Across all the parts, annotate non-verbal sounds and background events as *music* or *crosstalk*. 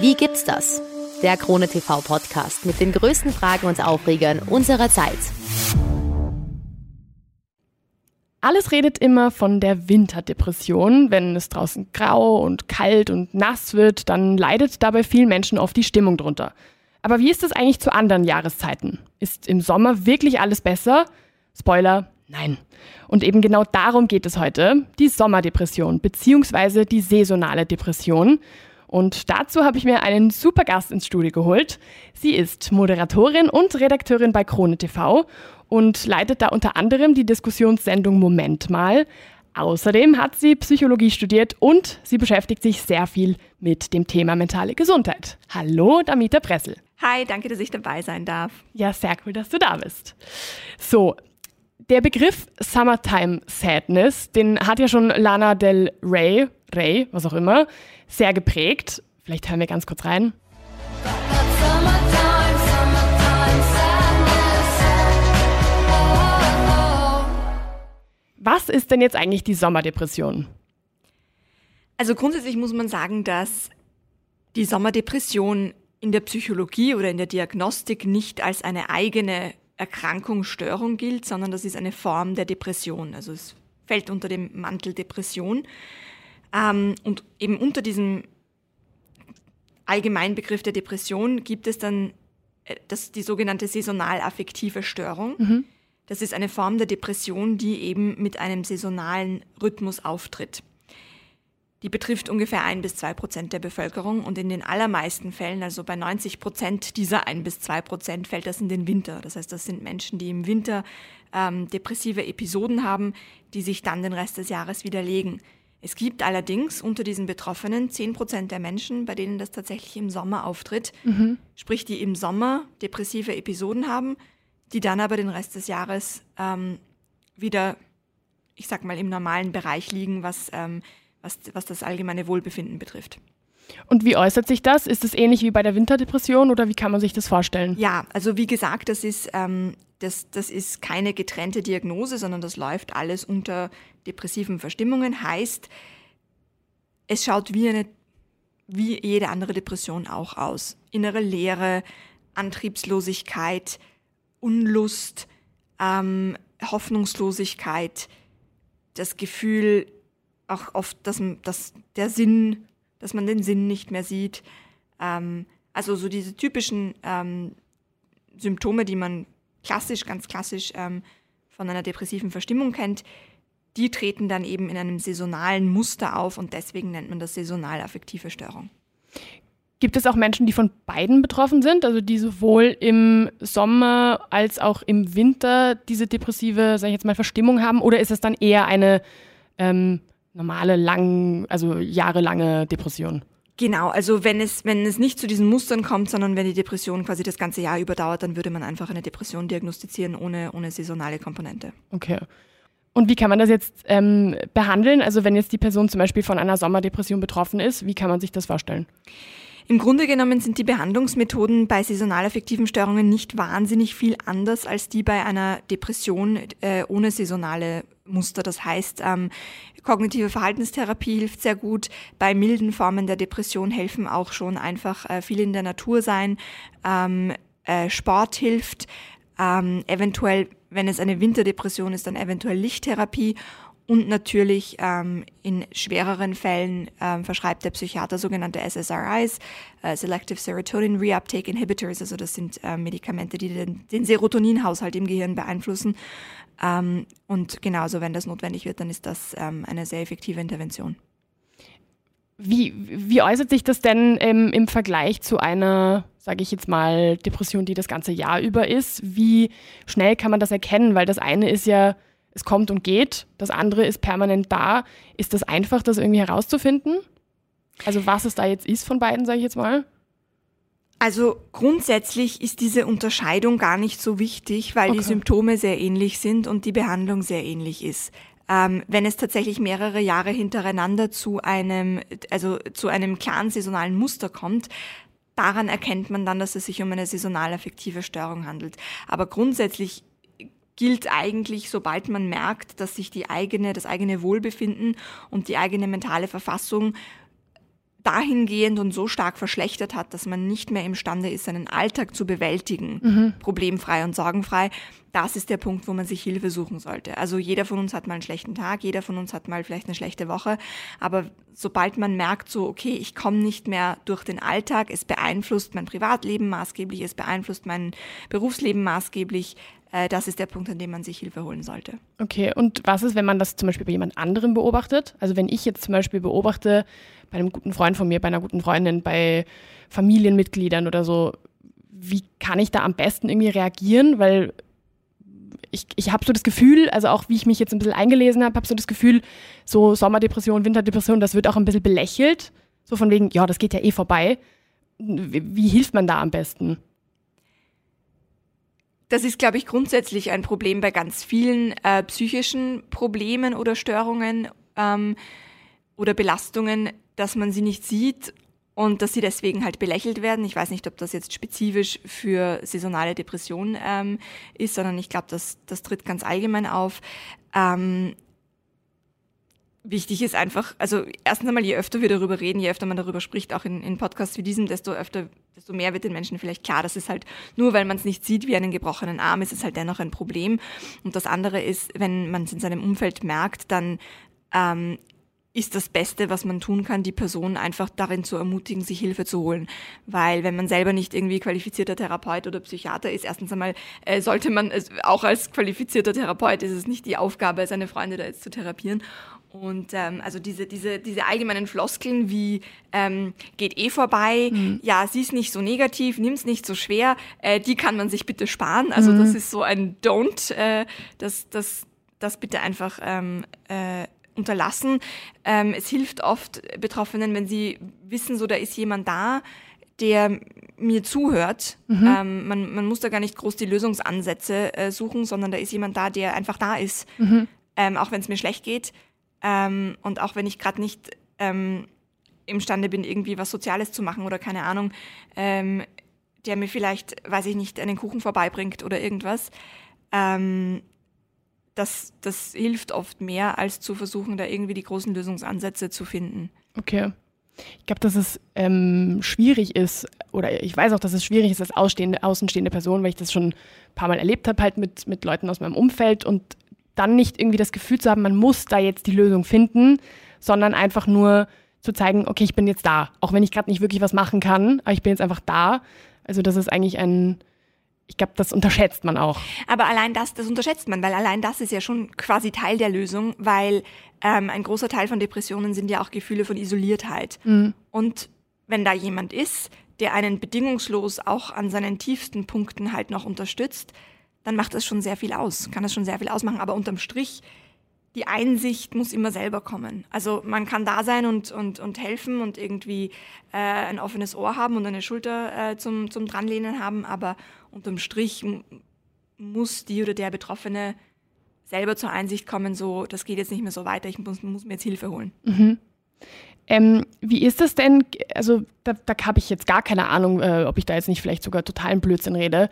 Wie gibt's das? Der Krone TV Podcast mit den größten Fragen und Aufregern unserer Zeit. Alles redet immer von der Winterdepression. Wenn es draußen grau und kalt und nass wird, dann leidet dabei vielen Menschen oft die Stimmung drunter. Aber wie ist es eigentlich zu anderen Jahreszeiten? Ist im Sommer wirklich alles besser? Spoiler, nein. Und eben genau darum geht es heute, die Sommerdepression bzw. die saisonale Depression. Und dazu habe ich mir einen super Gast ins Studio geholt. Sie ist Moderatorin und Redakteurin bei Krone TV und leitet da unter anderem die Diskussionssendung Moment mal. Außerdem hat sie Psychologie studiert und sie beschäftigt sich sehr viel mit dem Thema mentale Gesundheit. Hallo, Damita Pressel. Hi, danke, dass ich dabei sein darf. Ja, sehr cool, dass du da bist. So, der Begriff Summertime Sadness, den hat ja schon Lana Del Rey, Rey, was auch immer, sehr geprägt. Vielleicht hören wir ganz kurz rein. Was ist denn jetzt eigentlich die Sommerdepression? Also grundsätzlich muss man sagen, dass die Sommerdepression in der Psychologie oder in der Diagnostik nicht als eine eigene Erkrankung, Störung gilt, sondern das ist eine Form der Depression. Also es fällt unter dem Mantel Depression. Ähm, und eben unter diesem Allgemeinbegriff der Depression gibt es dann äh, das, die sogenannte saisonal-affektive Störung. Mhm. Das ist eine Form der Depression, die eben mit einem saisonalen Rhythmus auftritt. Die betrifft ungefähr ein bis zwei Prozent der Bevölkerung und in den allermeisten Fällen, also bei 90 Prozent dieser ein bis zwei Prozent, fällt das in den Winter. Das heißt, das sind Menschen, die im Winter ähm, depressive Episoden haben, die sich dann den Rest des Jahres widerlegen. Es gibt allerdings unter diesen Betroffenen 10 Prozent der Menschen, bei denen das tatsächlich im Sommer auftritt. Mhm. Sprich, die im Sommer depressive Episoden haben, die dann aber den Rest des Jahres ähm, wieder, ich sag mal, im normalen Bereich liegen, was, ähm, was, was das allgemeine Wohlbefinden betrifft. Und wie äußert sich das? Ist es ähnlich wie bei der Winterdepression oder wie kann man sich das vorstellen? Ja, also wie gesagt, das ist, ähm, das, das ist keine getrennte Diagnose, sondern das läuft alles unter depressiven Verstimmungen. Heißt, es schaut wie, eine, wie jede andere Depression auch aus. Innere Leere, Antriebslosigkeit, Unlust, ähm, Hoffnungslosigkeit, das Gefühl, auch oft, dass, dass der Sinn dass man den Sinn nicht mehr sieht. Ähm, also so diese typischen ähm, Symptome, die man klassisch, ganz klassisch ähm, von einer depressiven Verstimmung kennt, die treten dann eben in einem saisonalen Muster auf und deswegen nennt man das saisonal affektive Störung. Gibt es auch Menschen, die von beiden betroffen sind, also die sowohl im Sommer als auch im Winter diese depressive, sag ich jetzt mal, Verstimmung haben, oder ist es dann eher eine ähm, normale, lang, also jahrelange Depression. Genau, also wenn es, wenn es nicht zu diesen Mustern kommt, sondern wenn die Depression quasi das ganze Jahr überdauert, dann würde man einfach eine Depression diagnostizieren ohne, ohne saisonale Komponente. Okay. Und wie kann man das jetzt ähm, behandeln? Also wenn jetzt die Person zum Beispiel von einer Sommerdepression betroffen ist, wie kann man sich das vorstellen? Im Grunde genommen sind die Behandlungsmethoden bei saisonal affektiven Störungen nicht wahnsinnig viel anders als die bei einer Depression äh, ohne saisonale Muster. Das heißt, ähm, kognitive Verhaltenstherapie hilft sehr gut. Bei milden Formen der Depression helfen auch schon einfach äh, viel in der Natur sein. Ähm, äh, Sport hilft. Ähm, eventuell, wenn es eine Winterdepression ist, dann eventuell Lichttherapie und natürlich ähm, in schwereren Fällen ähm, verschreibt der Psychiater sogenannte SSRIs, äh, Selective Serotonin Reuptake Inhibitors. Also das sind äh, Medikamente, die den, den Serotoninhaushalt im Gehirn beeinflussen. Ähm, und genauso, wenn das notwendig wird, dann ist das ähm, eine sehr effektive Intervention. Wie, wie äußert sich das denn ähm, im Vergleich zu einer, sage ich jetzt mal, Depression, die das ganze Jahr über ist? Wie schnell kann man das erkennen? Weil das eine ist ja es kommt und geht, das andere ist permanent da. Ist das einfach, das irgendwie herauszufinden? Also was es da jetzt ist von beiden, sage ich jetzt mal? Also grundsätzlich ist diese Unterscheidung gar nicht so wichtig, weil okay. die Symptome sehr ähnlich sind und die Behandlung sehr ähnlich ist. Ähm, wenn es tatsächlich mehrere Jahre hintereinander zu einem, also zu einem klaren saisonalen Muster kommt, daran erkennt man dann, dass es sich um eine saisonal affektive Störung handelt. Aber grundsätzlich gilt eigentlich, sobald man merkt, dass sich die eigene, das eigene Wohlbefinden und die eigene mentale Verfassung dahingehend und so stark verschlechtert hat, dass man nicht mehr imstande ist, seinen Alltag zu bewältigen, mhm. problemfrei und sorgenfrei, das ist der Punkt, wo man sich Hilfe suchen sollte. Also jeder von uns hat mal einen schlechten Tag, jeder von uns hat mal vielleicht eine schlechte Woche, aber sobald man merkt, so, okay, ich komme nicht mehr durch den Alltag, es beeinflusst mein Privatleben maßgeblich, es beeinflusst mein Berufsleben maßgeblich, das ist der Punkt, an dem man sich Hilfe holen sollte. Okay, und was ist, wenn man das zum Beispiel bei jemand anderem beobachtet? Also wenn ich jetzt zum Beispiel beobachte, bei einem guten Freund von mir, bei einer guten Freundin, bei Familienmitgliedern oder so, wie kann ich da am besten irgendwie reagieren? Weil ich, ich habe so das Gefühl, also auch wie ich mich jetzt ein bisschen eingelesen habe, habe so das Gefühl, so Sommerdepression, Winterdepression, das wird auch ein bisschen belächelt. So von wegen, ja, das geht ja eh vorbei. Wie, wie hilft man da am besten? Das ist, glaube ich, grundsätzlich ein Problem bei ganz vielen äh, psychischen Problemen oder Störungen ähm, oder Belastungen, dass man sie nicht sieht und dass sie deswegen halt belächelt werden. Ich weiß nicht, ob das jetzt spezifisch für saisonale Depression ähm, ist, sondern ich glaube, das, das tritt ganz allgemein auf. Ähm, wichtig ist einfach, also erstens einmal, je öfter wir darüber reden, je öfter man darüber spricht, auch in, in Podcasts wie diesem, desto öfter, desto mehr wird den Menschen vielleicht klar, dass es halt nur, weil man es nicht sieht wie einen gebrochenen Arm, ist es halt dennoch ein Problem. Und das andere ist, wenn man es in seinem Umfeld merkt, dann ähm, ist das Beste, was man tun kann, die Person einfach darin zu ermutigen, sich Hilfe zu holen. Weil wenn man selber nicht irgendwie qualifizierter Therapeut oder Psychiater ist, erstens einmal äh, sollte man, es, auch als qualifizierter Therapeut ist es nicht die Aufgabe, seine Freunde da jetzt zu therapieren. Und ähm, also diese, diese, diese allgemeinen Floskeln wie ähm, geht eh vorbei, mhm. ja, sie ist nicht so negativ, nimm's nicht so schwer, äh, die kann man sich bitte sparen. Also mhm. das ist so ein Don't, äh, das, das, das bitte einfach ähm, äh, unterlassen. Ähm, es hilft oft Betroffenen, wenn sie wissen, so da ist jemand da, der mir zuhört. Mhm. Ähm, man, man, muss da gar nicht groß die Lösungsansätze äh, suchen, sondern da ist jemand da, der einfach da ist. Mhm. Ähm, auch wenn es mir schlecht geht ähm, und auch wenn ich gerade nicht ähm, imstande bin, irgendwie was Soziales zu machen oder keine Ahnung, ähm, der mir vielleicht, weiß ich nicht, einen Kuchen vorbeibringt oder irgendwas. Ähm, das, das hilft oft mehr, als zu versuchen, da irgendwie die großen Lösungsansätze zu finden. Okay. Ich glaube, dass es ähm, schwierig ist, oder ich weiß auch, dass es schwierig ist als ausstehende, außenstehende Person, weil ich das schon ein paar Mal erlebt habe, halt mit, mit Leuten aus meinem Umfeld und dann nicht irgendwie das Gefühl zu haben, man muss da jetzt die Lösung finden, sondern einfach nur zu zeigen, okay, ich bin jetzt da. Auch wenn ich gerade nicht wirklich was machen kann, aber ich bin jetzt einfach da. Also das ist eigentlich ein, ich glaube, das unterschätzt man auch. Aber allein das, das unterschätzt man, weil allein das ist ja schon quasi Teil der Lösung, weil ähm, ein großer Teil von Depressionen sind ja auch Gefühle von Isoliertheit. Mhm. Und wenn da jemand ist, der einen bedingungslos auch an seinen tiefsten Punkten halt noch unterstützt, dann macht das schon sehr viel aus, kann das schon sehr viel ausmachen. Aber unterm Strich die Einsicht muss immer selber kommen. Also man kann da sein und, und, und helfen und irgendwie äh, ein offenes Ohr haben und eine Schulter äh, zum, zum Dranlehnen haben, aber unterm Strich muss die oder der Betroffene selber zur Einsicht kommen, so, das geht jetzt nicht mehr so weiter, ich muss, muss mir jetzt Hilfe holen. Mhm. Ähm, wie ist das denn? Also da, da habe ich jetzt gar keine Ahnung, äh, ob ich da jetzt nicht vielleicht sogar totalen Blödsinn rede.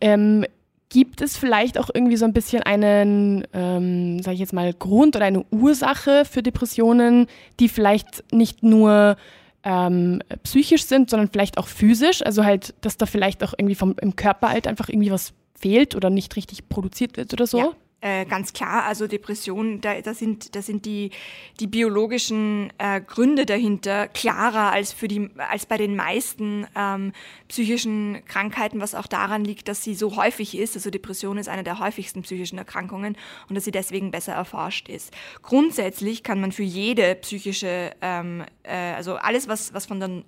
Ähm, Gibt es vielleicht auch irgendwie so ein bisschen einen, ähm, sage ich jetzt mal, Grund oder eine Ursache für Depressionen, die vielleicht nicht nur ähm, psychisch sind, sondern vielleicht auch physisch? Also halt, dass da vielleicht auch irgendwie vom, im Körper halt einfach irgendwie was fehlt oder nicht richtig produziert wird oder so? Ja. Äh, ganz klar, also Depressionen, da, da sind, da sind die, die biologischen äh, Gründe dahinter klarer als, für die, als bei den meisten ähm, psychischen Krankheiten, was auch daran liegt, dass sie so häufig ist. Also Depression ist eine der häufigsten psychischen Erkrankungen und dass sie deswegen besser erforscht ist. Grundsätzlich kann man für jede psychische, ähm, äh, also alles, was, was von der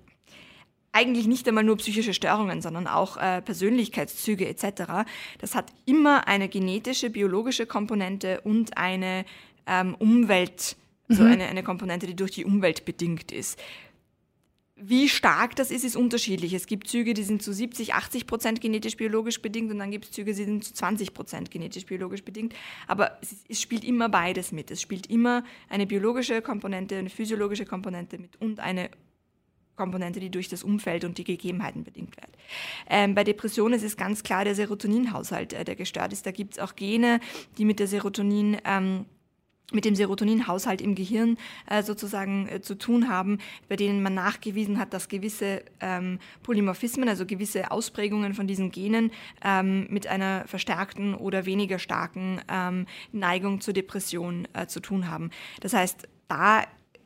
eigentlich nicht einmal nur psychische Störungen, sondern auch äh, Persönlichkeitszüge etc. Das hat immer eine genetische, biologische Komponente und eine ähm, Umwelt, also mhm. eine, eine Komponente, die durch die Umwelt bedingt ist. Wie stark das ist, ist unterschiedlich. Es gibt Züge, die sind zu 70, 80 Prozent genetisch-biologisch bedingt und dann gibt es Züge, die sind zu 20 Prozent genetisch-biologisch bedingt. Aber es, es, spielt immer beides mit. Es spielt immer eine biologische Komponente, eine physiologische Komponente mit und eine Komponente, die durch das Umfeld und die Gegebenheiten bedingt wird. Ähm, bei Depressionen ist es ganz klar der Serotoninhaushalt, äh, der gestört ist. Da gibt es auch Gene, die mit der Serotonin ähm, mit dem Serotoninhaushalt im Gehirn äh, sozusagen äh, zu tun haben, bei denen man nachgewiesen hat, dass gewisse ähm, Polymorphismen, also gewisse Ausprägungen von diesen Genen ähm, mit einer verstärkten oder weniger starken ähm, Neigung zur Depression äh, zu tun haben. Das heißt, da,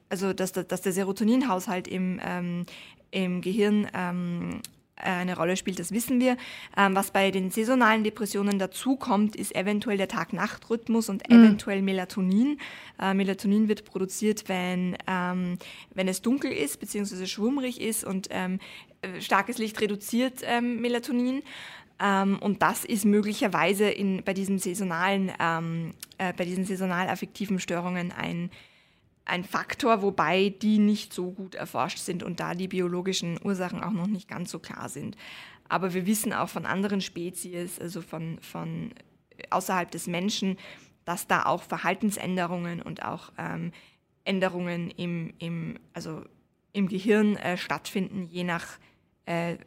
also dass, dass der Serotoninhaushalt im, ähm, im Gehirn ähm, äh, eine Rolle spielt, das wissen wir. Ähm, was bei den saisonalen Depressionen dazukommt, ist eventuell der Tag-Nacht-Rhythmus und mhm. eventuell Melatonin. Äh, Melatonin wird produziert, wenn, ähm, wenn es dunkel ist, beziehungsweise schwummrig ist und ähm, äh, starkes Licht reduziert ähm, Melatonin. Ähm, und das ist möglicherweise in, bei diesen saisonalen, ähm, äh, bei diesen saisonal affektiven Störungen ein ein Faktor, wobei die nicht so gut erforscht sind und da die biologischen Ursachen auch noch nicht ganz so klar sind. Aber wir wissen auch von anderen Spezies, also von, von außerhalb des Menschen, dass da auch Verhaltensänderungen und auch ähm, Änderungen im, im, also im Gehirn äh, stattfinden, je, nach, äh,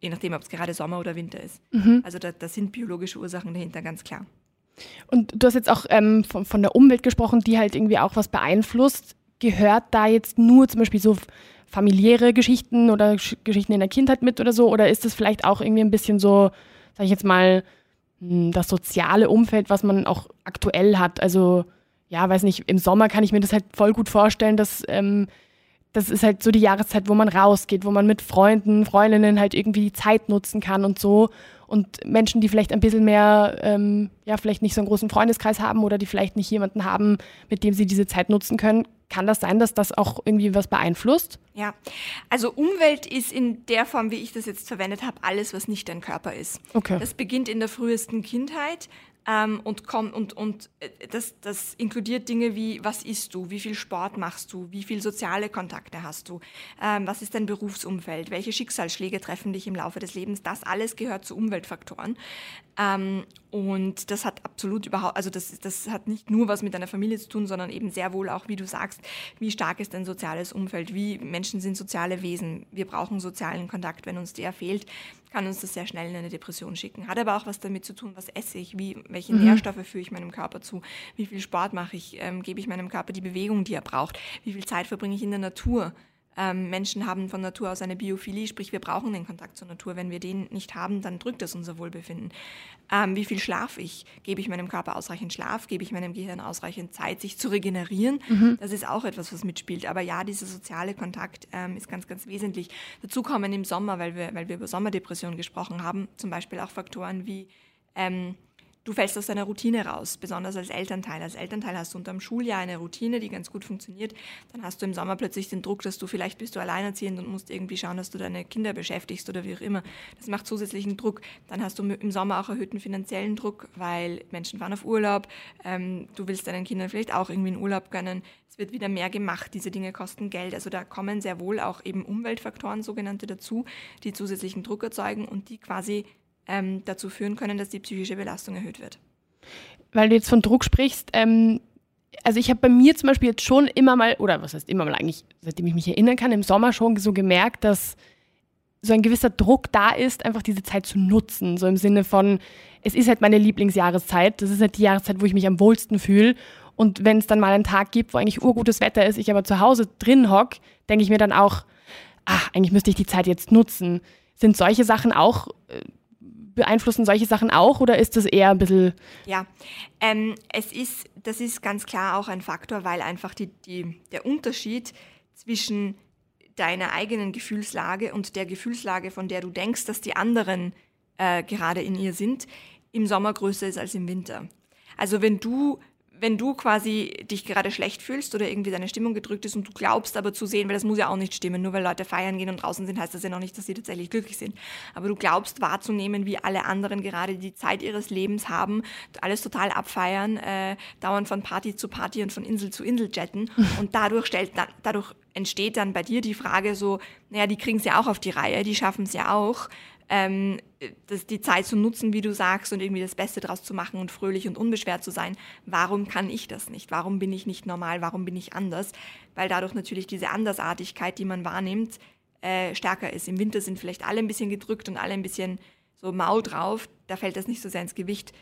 je nachdem, ob es gerade Sommer oder Winter ist. Mhm. Also da, da sind biologische Ursachen dahinter ganz klar. Und du hast jetzt auch ähm, von, von, der Umwelt gesprochen, die halt irgendwie auch was beeinflusst. Gehört da jetzt nur zum Beispiel so familiäre Geschichten oder Geschichten in der Kindheit mit oder so? Oder ist das vielleicht auch irgendwie ein bisschen so, sag ich jetzt mal, hm, das soziale Umfeld, was man auch aktuell hat? Also, ja, weiß nicht, im Sommer kann ich mir das halt voll gut vorstellen, dass ähm, das ist halt so die Jahreszeit, wo man rausgeht, wo man mit Freunden, Freundinnen halt irgendwie die Zeit nutzen kann und so. Und Menschen, die vielleicht ein bisschen mehr, ähm, ja, vielleicht nicht so einen großen Freundeskreis haben oder die vielleicht nicht jemanden haben, mit dem sie diese Zeit nutzen können, kann das sein, dass das auch irgendwie was beeinflusst? Ja, also Umwelt ist in der Form, wie ich das jetzt verwendet habe, alles, was nicht dein Körper ist. Okay. Das beginnt in der frühesten Kindheit ähm, und komm, und, und äh, das, das inkludiert Dinge wie, was isst du, wie viel Sport machst du, wie viel soziale Kontakte hast du, ähm, was ist dein Berufsumfeld, welche Schicksalsschläge treffen dich im Laufe des Lebens. Das alles gehört zu Umweltfaktoren. Ähm, und das hat absolut überhaupt, also das, das hat nicht nur was mit deiner Familie zu tun, sondern eben sehr wohl auch, wie du sagst, wie stark ist dein soziales Umfeld, wie Menschen sind soziale Wesen. Wir brauchen sozialen Kontakt. Wenn uns der fehlt, kann uns das sehr schnell in eine Depression schicken. Hat aber auch was damit zu tun, was esse ich, wie, welche mhm. Nährstoffe führe ich meinem Körper zu, wie viel Sport mache ich, ähm, gebe ich meinem Körper die Bewegung, die er braucht, wie viel Zeit verbringe ich in der Natur. Ähm, Menschen haben von Natur aus eine Biophilie, sprich wir brauchen den Kontakt zur Natur. Wenn wir den nicht haben, dann drückt das unser Wohlbefinden. Ähm, wie viel schlafe ich? Gebe ich meinem Körper ausreichend Schlaf? Gebe ich meinem Gehirn ausreichend Zeit, sich zu regenerieren? Mhm. Das ist auch etwas, was mitspielt. Aber ja, dieser soziale Kontakt ähm, ist ganz, ganz wesentlich. Dazu kommen im Sommer, weil wir, weil wir über Sommerdepression gesprochen haben, zum Beispiel auch Faktoren wie ähm, du fällst aus deiner Routine raus, besonders als Elternteil. Als Elternteil hast du unter dem Schuljahr eine Routine, die ganz gut funktioniert. Dann hast du im Sommer plötzlich den Druck, dass du vielleicht bist du alleinerziehend und musst irgendwie schauen, dass du deine Kinder beschäftigst oder wie auch immer. Das macht zusätzlichen Druck. Dann hast du im Sommer auch erhöhten finanziellen Druck, weil Menschen fahren auf Urlaub. Ähm, du willst deinen Kindern vielleicht auch irgendwie einen Urlaub gönnen. Es wird wieder mehr gemacht. Diese Dinge kosten Geld. Also da kommen sehr wohl auch eben Umweltfaktoren, sogenannte, dazu, die zusätzlichen Druck erzeugen und die quasi ähm, dazu führen können, dass die psychische Belastung erhöht wird. Weil du jetzt von Druck sprichst, ähm, also ich habe bei mir zum Beispiel jetzt schon immer mal, oder was heißt immer mal eigentlich, seitdem ich mich erinnern kann, im Sommer schon so gemerkt, dass so ein gewisser Druck da ist, einfach diese Zeit zu nutzen. So im Sinne von, es ist halt meine Lieblingsjahreszeit, das ist halt die Jahreszeit, wo ich mich am wohlsten fühle. Und wenn es dann mal einen Tag gibt, wo eigentlich urgutes Wetter ist, ich aber zu Hause drin hock, denke ich mir dann auch, ach, eigentlich müsste ich die Zeit jetzt nutzen. Sind solche Sachen auch äh, beeinflussen solche Sachen auch oder ist das eher ein bisschen. Ja, ähm, es ist, das ist ganz klar auch ein Faktor, weil einfach die, die, der Unterschied zwischen deiner eigenen Gefühlslage und der Gefühlslage, von der du denkst, dass die anderen äh, gerade in ihr sind, im Sommer größer ist als im Winter. Also wenn du wenn du quasi dich gerade schlecht fühlst oder irgendwie deine Stimmung gedrückt ist und du glaubst aber zu sehen, weil das muss ja auch nicht stimmen, nur weil Leute feiern gehen und draußen sind, heißt das ja noch nicht, dass sie tatsächlich glücklich sind. Aber du glaubst wahrzunehmen, wie alle anderen gerade die Zeit ihres Lebens haben, alles total abfeiern, äh, dauernd von Party zu Party und von Insel zu Insel jetten. *laughs* Und dadurch, stellt dann, dadurch entsteht dann bei dir die Frage so, naja, die kriegen es ja auch auf die Reihe, die schaffen es ja auch ähm, das, die Zeit zu nutzen, wie du sagst, und irgendwie das Beste draus zu machen und fröhlich und unbeschwert zu sein. Warum kann ich das nicht? Warum bin ich nicht normal? Warum bin ich anders? Weil dadurch natürlich diese Andersartigkeit, die man wahrnimmt, äh, stärker ist. Im Winter sind vielleicht alle ein bisschen gedrückt und alle ein bisschen so mau drauf. Da fällt das nicht so sehr ins Gewicht.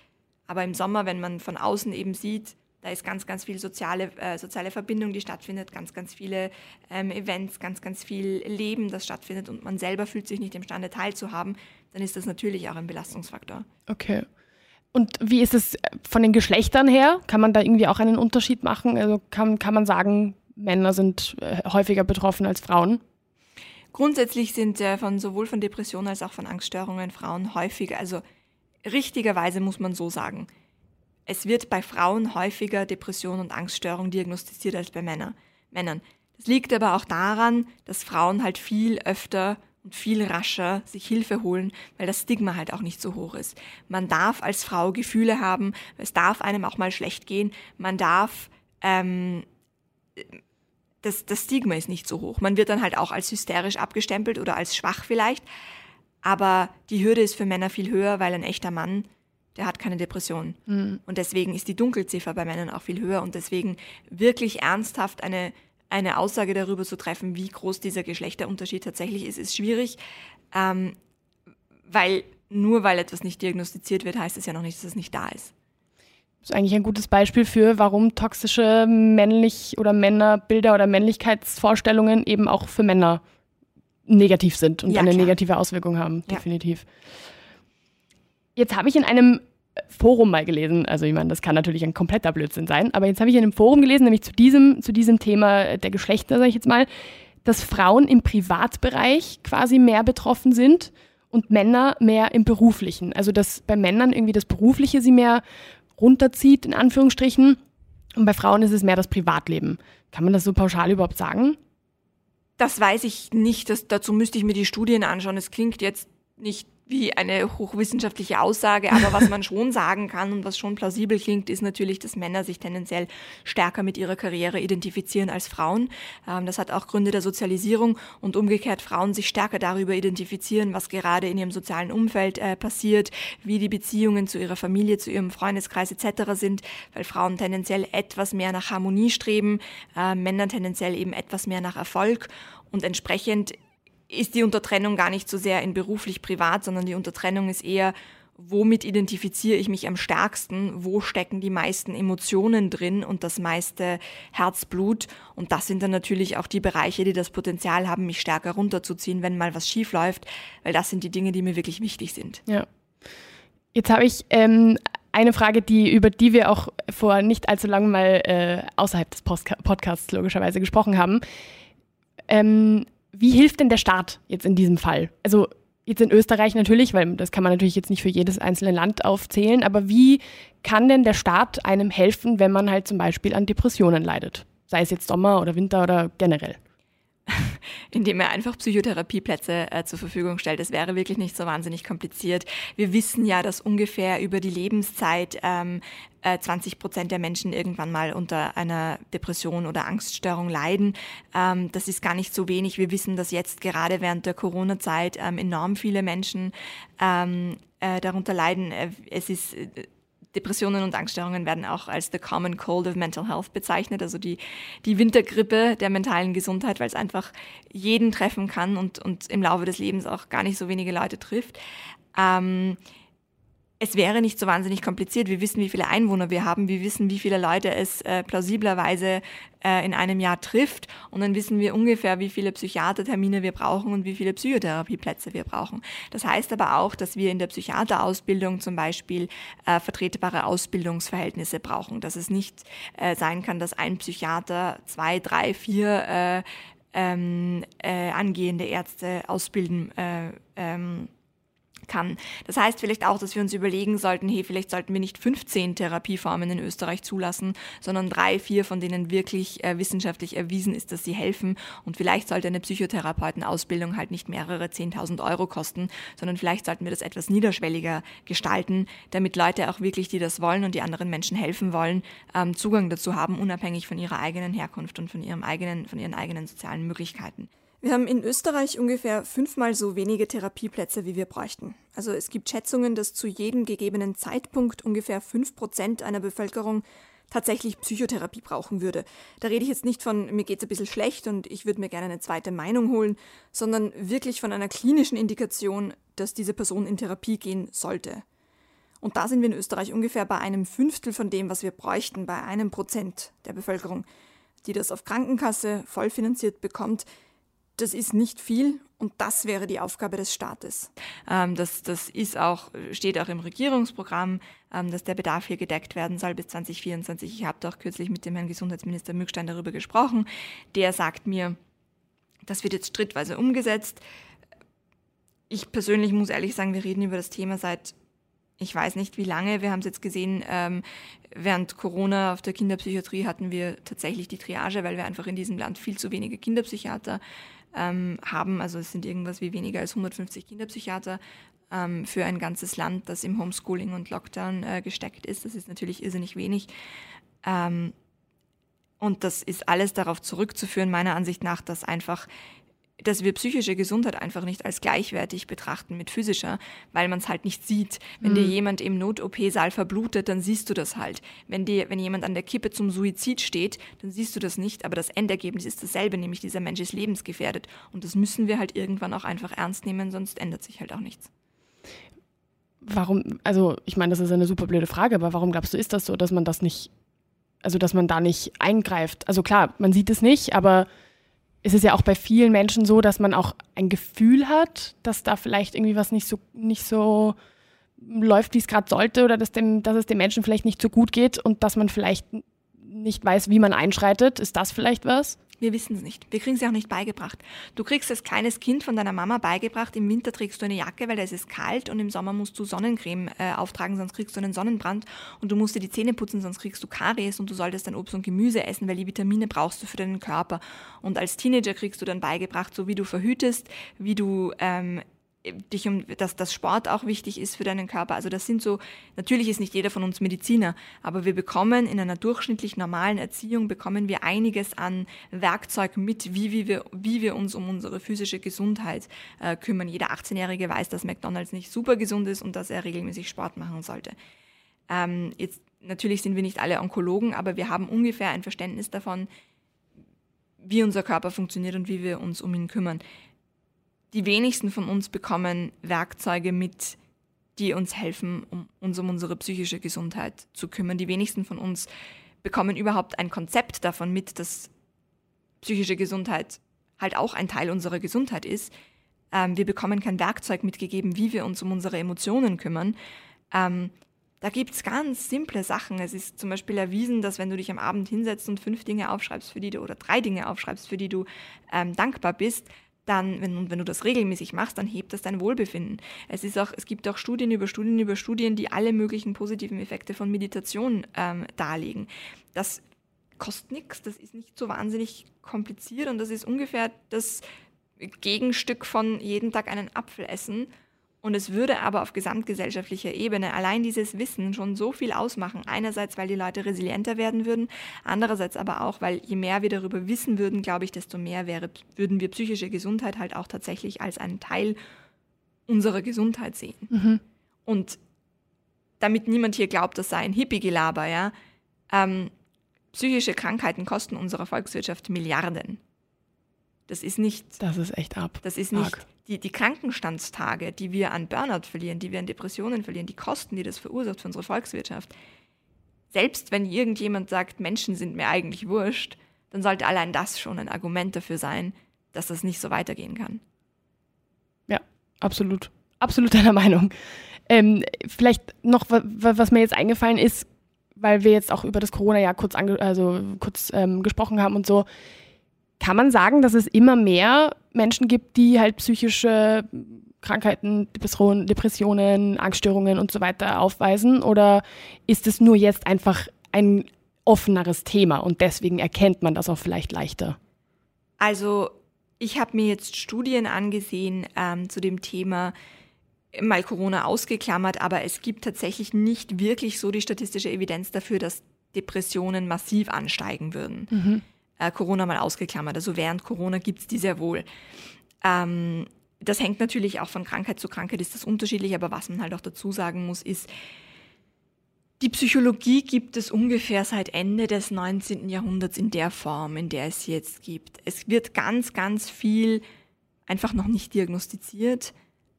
Aber im Sommer, wenn man von außen eben sieht, Da ist ganz, ganz viel soziale, äh, soziale Verbindung, die stattfindet, ganz, ganz viele ähm, Events, ganz, ganz viel Leben, das stattfindet und man selber fühlt sich nicht imstande teilzuhaben, dann ist das natürlich auch ein Belastungsfaktor. Okay. Und wie ist es von den Geschlechtern her? Kann man da irgendwie auch einen Unterschied machen? Also kann, kann man sagen, Männer sind äh, häufiger betroffen als Frauen? Grundsätzlich sind äh, von sowohl von Depressionen als auch von Angststörungen Frauen häufiger, also richtigerweise muss man so sagen, es wird bei Frauen häufiger Depression und Angststörung diagnostiziert als bei Männer, Männern. Das liegt aber auch daran, dass Frauen halt viel öfter und viel rascher sich Hilfe holen, weil das Stigma halt auch nicht so hoch ist. Man darf als Frau Gefühle haben, es darf einem auch mal schlecht gehen, man darf, ähm, das, das Stigma ist nicht so hoch. Man wird dann halt auch als hysterisch abgestempelt oder als schwach vielleicht, aber die Hürde ist für Männer viel höher, weil ein echter Mann der hat keine Depression. Mhm. Und deswegen ist die Dunkelziffer bei Männern auch viel höher. Und deswegen wirklich ernsthaft eine, eine Aussage darüber zu treffen, wie groß dieser Geschlechterunterschied tatsächlich ist, ist schwierig. Ähm, weil nur weil etwas nicht diagnostiziert wird, heißt es ja noch nicht, dass es nicht da ist. Das ist eigentlich ein gutes Beispiel für, warum toxische männlich oder Männerbilder oder Männlichkeitsvorstellungen eben auch für Männer negativ sind und ja, eine klar. negative Auswirkung haben, definitiv. Ja. Jetzt habe ich in einem Forum mal gelesen, also ich meine, das kann natürlich ein kompletter Blödsinn sein, aber jetzt habe ich in einem Forum gelesen, nämlich zu diesem, zu diesem Thema der Geschlechter, sage ich jetzt mal, dass Frauen im Privatbereich quasi mehr betroffen sind und Männer mehr im beruflichen. Also dass bei Männern irgendwie das Berufliche sie mehr runterzieht, in Anführungsstrichen, und bei Frauen ist es mehr das Privatleben. Kann man das so pauschal überhaupt sagen? Das weiß ich nicht. Das, dazu müsste ich mir die Studien anschauen. Es klingt jetzt nicht wie eine hochwissenschaftliche Aussage, aber was man schon *laughs* sagen kann und was schon plausibel klingt, ist natürlich, dass Männer sich tendenziell stärker mit ihrer Karriere identifizieren als Frauen. Ähm, das hat auch Gründe der Sozialisierung und umgekehrt Frauen sich stärker darüber identifizieren, was gerade in ihrem sozialen Umfeld äh, passiert, wie die Beziehungen zu ihrer Familie, zu ihrem Freundeskreis etc. sind, weil Frauen tendenziell etwas mehr nach Harmonie streben, äh, Männer tendenziell eben etwas mehr nach Erfolg und entsprechend ist die Untertrennung gar nicht so sehr in beruflich-privat, sondern die Untertrennung ist eher, womit identifiziere ich mich am stärksten, wo stecken die meisten Emotionen drin und das meiste Herzblut. Und das sind dann natürlich auch die Bereiche, die das Potenzial haben, mich stärker runterzuziehen, wenn mal was schief läuft, weil das sind die Dinge, die mir wirklich wichtig sind. Ja. Jetzt habe ich ähm, eine Frage, die, über die wir auch vor nicht allzu langem mal äh, außerhalb des Post Podcasts logischerweise gesprochen haben. Ähm, wie hilft denn der Staat jetzt in diesem Fall? Also jetzt in Österreich natürlich, weil das kann man natürlich jetzt nicht für jedes einzelne Land aufzählen, aber wie kann denn der Staat einem helfen, wenn man halt zum Beispiel an Depressionen leidet? Sei es jetzt Sommer oder Winter oder generell? *laughs* indem er einfach Psychotherapieplätze äh, zur Verfügung stellt. Das wäre wirklich nicht so wahnsinnig kompliziert. Wir wissen ja, dass ungefähr über die Lebenszeit ähm, äh, 20 Prozent der Menschen irgendwann mal unter einer Depression oder Angststörung leiden. Ähm, das ist gar nicht so wenig. Wir wissen, dass jetzt gerade während der Corona-Zeit ähm, enorm viele Menschen ähm, äh, darunter leiden. Äh, es ist äh, Depressionen und Angststörungen werden auch als the common cold of mental health bezeichnet, also die, die Wintergrippe der mentalen Gesundheit, weil es einfach jeden treffen kann und, und im Laufe des Lebens auch gar nicht so wenige Leute trifft. Ähm, es wäre nicht so wahnsinnig kompliziert. Wir wissen, wie viele Einwohner wir haben. Wir wissen, wie viele Leute es äh, plausiblerweise äh, in einem Jahr trifft. Und dann wissen wir ungefähr, wie viele Psychiatertermine wir brauchen und wie viele Psychotherapieplätze wir brauchen. Das heißt aber auch, dass wir in der Psychiaterausbildung zum Beispiel äh, vertretbare Ausbildungsverhältnisse brauchen. Dass es nicht äh, sein kann, dass ein Psychiater zwei, drei, vier äh, ähm, äh, angehende Ärzte ausbilden äh, ähm, kann. Das heißt vielleicht auch, dass wir uns überlegen sollten, hey, vielleicht sollten wir nicht 15 Therapieformen in Österreich zulassen, sondern drei, vier, von denen wirklich äh, wissenschaftlich erwiesen ist, dass sie helfen. Und vielleicht sollte eine Psychotherapeutenausbildung halt nicht mehrere 10.000 Euro kosten, sondern vielleicht sollten wir das etwas niederschwelliger gestalten, damit Leute auch wirklich, die das wollen und die anderen Menschen helfen wollen, ähm, Zugang dazu haben, unabhängig von ihrer eigenen Herkunft und von ihrem eigenen, von ihren eigenen sozialen Möglichkeiten. Wir haben in Österreich ungefähr fünfmal so wenige Therapieplätze, wie wir bräuchten. Also es gibt Schätzungen, dass zu jedem gegebenen Zeitpunkt ungefähr fünf Prozent einer Bevölkerung tatsächlich Psychotherapie brauchen würde. Da rede ich jetzt nicht von, mir geht's ein bisschen schlecht und ich würde mir gerne eine zweite Meinung holen, sondern wirklich von einer klinischen Indikation, dass diese Person in Therapie gehen sollte. Und da sind wir in Österreich ungefähr bei einem Fünftel von dem, was wir bräuchten, bei einem Prozent der Bevölkerung, die das auf Krankenkasse vollfinanziert bekommt. Das ist nicht viel und das wäre die Aufgabe des Staates. Ähm, das, das ist auch, steht auch im Regierungsprogramm, ähm, dass der Bedarf hier gedeckt werden soll bis 2024. Ich habe doch kürzlich mit dem Herrn Gesundheitsminister Mückstein darüber gesprochen. Der sagt mir, das wird jetzt schrittweise umgesetzt. Ich persönlich muss ehrlich sagen, wir reden über das Thema seit ich weiß nicht wie lange. Wir haben es jetzt gesehen, ähm, während Corona auf der Kinderpsychiatrie hatten wir tatsächlich die Triage, weil wir einfach in diesem Land viel zu wenige Kinderpsychiater ähm, haben. Also es sind irgendwas wie weniger als 150 Kinderpsychiater ähm, für ein ganzes Land, das im Homeschooling und Lockdown äh, gesteckt ist. Das ist natürlich irrsinnig wenig. Ähm, und das ist alles darauf zurückzuführen, meiner Ansicht nach, dass einfach dass wir psychische Gesundheit einfach nicht als gleichwertig betrachten mit physischer, weil man es halt nicht sieht. Wenn mhm. dir jemand im Not-OP-Saal verblutet, dann siehst du das halt. Wenn, dir, wenn jemand an der Kippe zum Suizid steht, dann siehst du das nicht, aber das Endergebnis ist dasselbe, nämlich dieser Mensch ist lebensgefährdet. Und das müssen wir halt irgendwann auch einfach ernst nehmen, sonst ändert sich halt auch nichts. Warum, also ich meine, das ist eine super blöde Frage, aber warum glaubst du, ist das so, dass man das nicht, also dass man da nicht eingreift? Also klar, man sieht es nicht, aber ist es ja auch bei vielen Menschen so, dass man auch ein Gefühl hat, dass da vielleicht irgendwie was nicht so, nicht so läuft, wie es gerade sollte, oder dass, dem, dass es dem Menschen vielleicht nicht so gut geht und dass man vielleicht nicht weiß, wie man einschreitet. Ist das vielleicht was? Wir wissen es nicht. Wir kriegen es auch nicht beigebracht. Du kriegst als kleines Kind von deiner Mama beigebracht, im Winter trägst du eine Jacke, weil da ist es kalt und im Sommer musst du Sonnencreme äh, auftragen, sonst kriegst du einen Sonnenbrand und du musst dir die Zähne putzen, sonst kriegst du Karies und du solltest dann Obst und Gemüse essen, weil die Vitamine brauchst du für deinen Körper. Und als Teenager kriegst du dann beigebracht, so wie du verhütest, wie du ähm, dich um, dass das Sport auch wichtig ist für deinen Körper. Also das sind so, natürlich ist nicht jeder von uns Mediziner, aber wir bekommen in einer durchschnittlich normalen Erziehung bekommen wir einiges an Werkzeug mit, wie, wie, wir, wie wir uns um unsere physische Gesundheit äh, kümmern. Jeder 18-Jährige weiß, dass McDonalds nicht super gesund ist und dass er regelmäßig Sport machen sollte. Ähm, jetzt, natürlich sind wir nicht alle Onkologen, aber wir haben ungefähr ein Verständnis davon, wie unser Körper funktioniert und wie wir uns um ihn kümmern die wenigsten von uns bekommen Werkzeuge mit, die uns helfen, um uns um unsere psychische Gesundheit zu kümmern. Die wenigsten von uns bekommen überhaupt ein Konzept davon mit, dass psychische Gesundheit halt auch ein Teil unserer Gesundheit ist. Ähm, wir bekommen kein Werkzeug mitgegeben, wie wir uns um unsere Emotionen kümmern. Ähm, da gibt es ganz simple Sachen. Es ist zum Beispiel erwiesen, dass wenn du dich am Abend hinsetzt und fünf Dinge aufschreibst, für die du oder drei Dinge aufschreibst, für die du ähm, dankbar bist, dann, wenn, wenn du das regelmäßig machst, dann hebt das dein Wohlbefinden. Es, ist auch, es gibt auch Studien über Studien über Studien, die alle möglichen positiven Effekte von Meditation ähm, darlegen. Das kostet nichts, das ist nicht so wahnsinnig kompliziert und das ist ungefähr das Gegenstück von jeden Tag einen Apfel essen und es würde aber auf gesamtgesellschaftlicher Ebene allein dieses Wissen schon so viel ausmachen. Einerseits, weil die Leute resilienter werden würden, andererseits aber auch, weil je mehr wir darüber wissen würden, glaube ich, desto mehr wäre, würden wir psychische Gesundheit halt auch tatsächlich als einen Teil unserer Gesundheit sehen. Mhm. Und damit niemand hier glaubt, das sei ein Hippie-Gelaber, ja, ähm, psychische Krankheiten kosten unserer Volkswirtschaft Milliarden. Das ist nicht. Das ist echt ab. Das ist nicht die, die Krankenstandstage, die wir an Burnout verlieren, die wir an Depressionen verlieren, die Kosten, die das verursacht für unsere Volkswirtschaft. Selbst wenn irgendjemand sagt, Menschen sind mir eigentlich wurscht, dann sollte allein das schon ein Argument dafür sein, dass das nicht so weitergehen kann. Ja, absolut. Absolut deiner Meinung. Ähm, vielleicht noch, was mir jetzt eingefallen ist, weil wir jetzt auch über das Corona-Jahr kurz, also kurz ähm, gesprochen haben und so. Kann man sagen, dass es immer mehr Menschen gibt, die halt psychische Krankheiten, Depressionen, Angststörungen und so weiter aufweisen? Oder ist es nur jetzt einfach ein offeneres Thema und deswegen erkennt man das auch vielleicht leichter? Also ich habe mir jetzt Studien angesehen ähm, zu dem Thema, mal Corona ausgeklammert, aber es gibt tatsächlich nicht wirklich so die statistische Evidenz dafür, dass Depressionen massiv ansteigen würden. Mhm äh, Corona mal ausgeklammert. Also während Corona gibt es die sehr wohl. Ähm, das hängt natürlich auch von Krankheit zu Krankheit, ist das unterschiedlich, aber was man halt auch dazu sagen muss, ist, die Psychologie gibt es ungefähr seit Ende des 19. Jahrhunderts in der Form, in der es sie jetzt gibt. Es wird ganz, ganz viel einfach noch nicht diagnostiziert.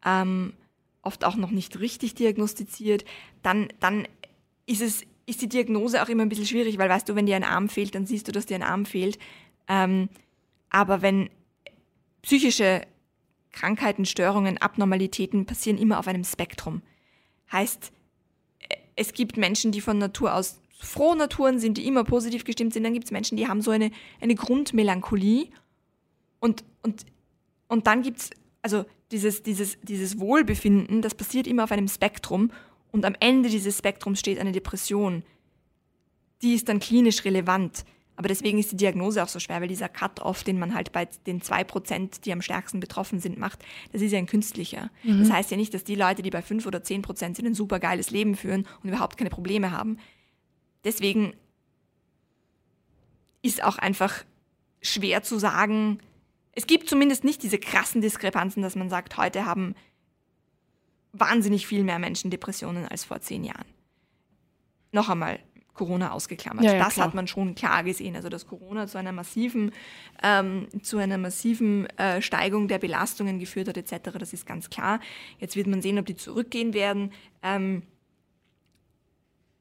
Ähm, oft auch noch nicht richtig diagnostiziert, dann, dann ist, es, ist die Diagnose auch immer ein bisschen schwierig, weil weißt du, wenn dir ein Arm fehlt, dann siehst du, dass dir ein Arm fehlt. Ähm, aber wenn psychische Krankheiten, Störungen, Abnormalitäten passieren immer auf einem Spektrum. Heißt, es gibt Menschen, die von Natur aus frohe Naturen sind, die immer positiv gestimmt sind. Dann gibt es Menschen, die haben so eine, eine Grundmelancholie. Und, und, und dann gibt es, also dieses, dieses, dieses Wohlbefinden, das passiert immer auf einem Spektrum. Und am Ende dieses Spektrums steht eine Depression. Die ist dann klinisch relevant. Aber deswegen ist die Diagnose auch so schwer, weil dieser Cut-off, den man halt bei den zwei Prozent, die am stärksten betroffen sind, macht, das ist ja ein künstlicher. Mhm. Das heißt ja nicht, dass die Leute, die bei fünf oder zehn Prozent sind, ein super geiles Leben führen und überhaupt keine Probleme haben. Deswegen ist auch einfach schwer zu sagen, es gibt zumindest nicht diese krassen Diskrepanzen, dass man sagt, heute haben wahnsinnig viel mehr Menschen Depressionen als vor zehn Jahren. Noch einmal, Corona ausgeklammert. Ja, ja, das klar. hat man schon klar gesehen. Also dass Corona zu einer massiven, ähm, zu einer massiven äh, Steigung der Belastungen geführt hat, etc. Das ist ganz klar. Jetzt wird man sehen, ob die zurückgehen werden. Ähm,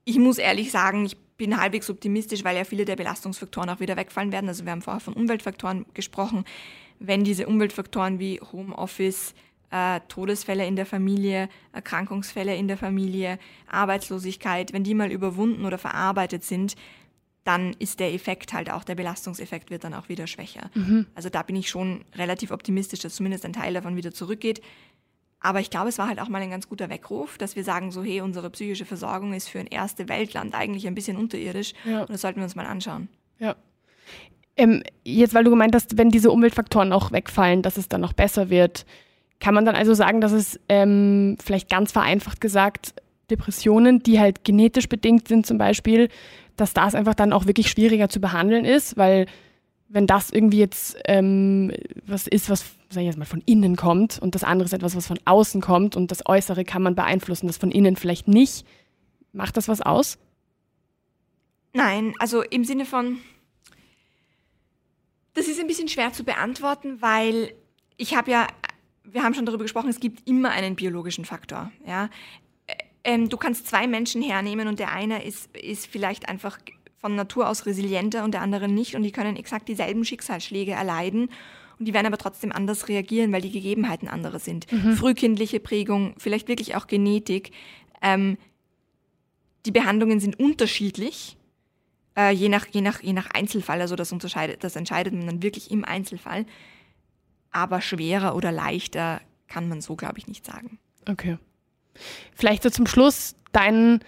ich muss ehrlich sagen, ich bin halbwegs optimistisch, weil ja viele der Belastungsfaktoren auch wieder wegfallen werden. Also wir haben vorher von Umweltfaktoren gesprochen. Wenn diese Umweltfaktoren wie Homeoffice, äh, Todesfälle in der Familie, Erkrankungsfälle in der Familie, Arbeitslosigkeit, wenn die mal überwunden oder verarbeitet sind, dann ist der Effekt halt auch, der Belastungseffekt wird dann auch wieder schwächer. Mhm. Also da bin ich schon relativ optimistisch, dass zumindest ein Teil davon wieder zurückgeht. Aber ich glaube, es war halt auch mal ein ganz guter Weckruf, dass wir sagen, so hey, unsere psychische Versorgung ist für ein erste Weltland eigentlich ein bisschen unterirdisch ja. und das sollten wir uns mal anschauen. Ja. Ähm, jetzt, weil du gemeint hast, wenn diese Umweltfaktoren auch wegfallen, dass es dann noch besser wird. Kann man dann also sagen, dass es ähm, vielleicht ganz vereinfacht gesagt Depressionen, die halt genetisch bedingt sind zum Beispiel, dass das einfach dann auch wirklich schwieriger zu behandeln ist, weil wenn das irgendwie jetzt ähm, was ist, was sag ich jetzt mal von innen kommt und das andere ist etwas, was von außen kommt und das Äußere kann man beeinflussen, das von innen vielleicht nicht, macht das was aus? Nein, also im Sinne von, das ist ein bisschen schwer zu beantworten, weil ich habe ja wir haben schon darüber gesprochen, es gibt immer einen biologischen Faktor. Ja? Ähm, du kannst zwei Menschen hernehmen und der eine ist, ist vielleicht einfach von Natur aus resilienter und der andere nicht und die können exakt dieselben Schicksalsschläge erleiden und die werden aber trotzdem anders reagieren, weil die Gegebenheiten andere sind. Mhm. Frühkindliche Prägung, vielleicht wirklich auch Genetik. Ähm, die Behandlungen sind unterschiedlich, äh, je, nach, je, nach, je nach Einzelfall. Also das, unterscheidet, das entscheidet man dann wirklich im Einzelfall aber schwerer oder leichter kann man so, glaube ich, nicht sagen. Okay. Vielleicht so zum Schluss dein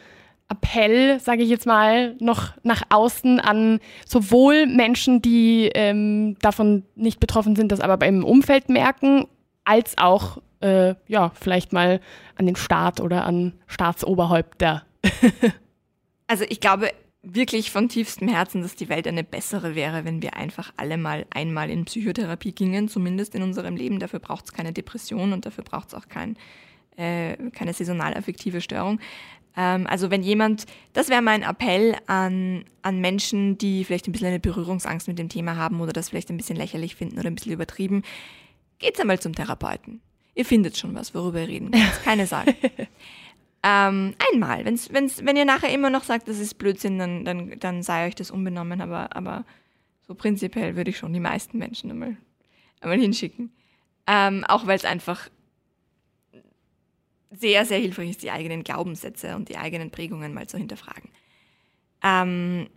Appell, sage ich jetzt mal, noch nach außen an sowohl Menschen, die ähm, davon nicht betroffen sind, das aber beim Umfeld merken, als auch äh, ja vielleicht mal an den Staat oder an Staatsoberhäupter. *laughs* also ich glaube, wirklich von tiefstem Herzen, dass die Welt eine bessere wäre, wenn wir einfach alle mal einmal in Psychotherapie gingen, zumindest in unserem Leben. Dafür braucht es keine Depression und dafür braucht es auch kein, äh, keine saisonal-affektive Störung. Ähm, also wenn jemand, das wäre mein Appell an, an Menschen, die vielleicht ein bisschen eine Berührungsangst mit dem Thema haben oder das vielleicht ein bisschen lächerlich finden oder ein bisschen übertrieben, geht's einmal zum Therapeuten. Ihr findet schon was, worüber ihr reden könnt. Keine Sorge. *laughs* Ähm, einmal. Wenn's, wenn's, wenn ihr nachher immer noch sagt, das ist Blödsinn, dann, dann, dann sei euch das unbenommen. Aber, aber so prinzipiell würde ich schon die meisten Menschen einmal, einmal hinschicken. Ähm, auch weil es einfach sehr, sehr hilfreich ist, die eigenen Glaubenssätze und die eigenen Prägungen mal zu hinterfragen. Ähm,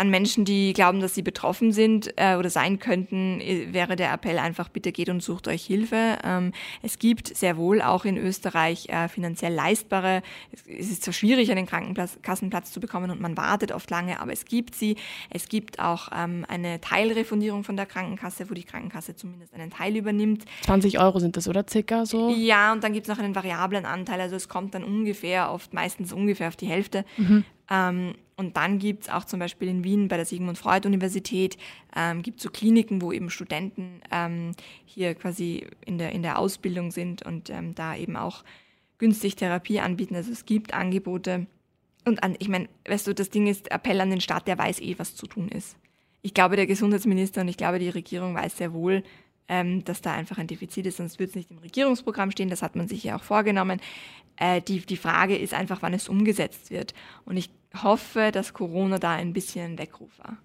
an Menschen, die glauben, dass sie betroffen sind äh, oder sein könnten, äh, wäre der Appell einfach, bitte geht und sucht euch Hilfe. Ähm, es gibt sehr wohl auch in Österreich äh, finanziell leistbare, es, es ist zwar schwierig, einen Krankenkassenplatz zu bekommen und man wartet oft lange, aber es gibt sie. Es gibt auch ähm, eine Teilrefundierung von der Krankenkasse, wo die Krankenkasse zumindest einen Teil übernimmt. 20 Euro sind das, oder circa so? Ja, und dann gibt es noch einen variablen Anteil, also es kommt dann ungefähr, oft meistens ungefähr auf die Hälfte. Mhm. Ähm, und dann gibt es auch zum Beispiel in Wien bei der Sigmund Freud Universität, ähm, gibt es so Kliniken, wo eben Studenten ähm, hier quasi in der, in der Ausbildung sind und ähm, da eben auch günstig Therapie anbieten. Also es gibt Angebote. Und an, ich meine, weißt du, das Ding ist, Appell an den Staat, der weiß eh, was zu tun ist. Ich glaube, der Gesundheitsminister und ich glaube, die Regierung weiß sehr wohl, ähm, dass da einfach ein Defizit ist, sonst wird es nicht im Regierungsprogramm stehen. Das hat man sich ja auch vorgenommen. Äh, die, die Frage ist einfach, wann es umgesetzt wird. Und ich hoffe, dass Corona da ein bisschen ein Weckruf war.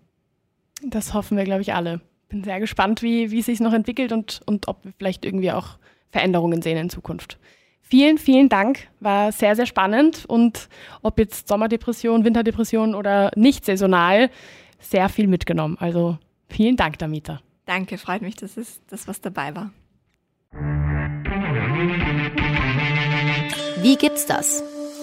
Das hoffen wir, glaube ich, alle. Bin sehr gespannt, wie, wie es sich noch entwickelt und, und ob wir vielleicht irgendwie auch Veränderungen sehen in Zukunft. Vielen, vielen Dank. War sehr, sehr spannend. Und ob jetzt Sommerdepression, Winterdepression oder nicht saisonal, sehr viel mitgenommen. Also vielen Dank, Damita. Danke, freut mich, dass es das was dabei war. Wie gibt's das?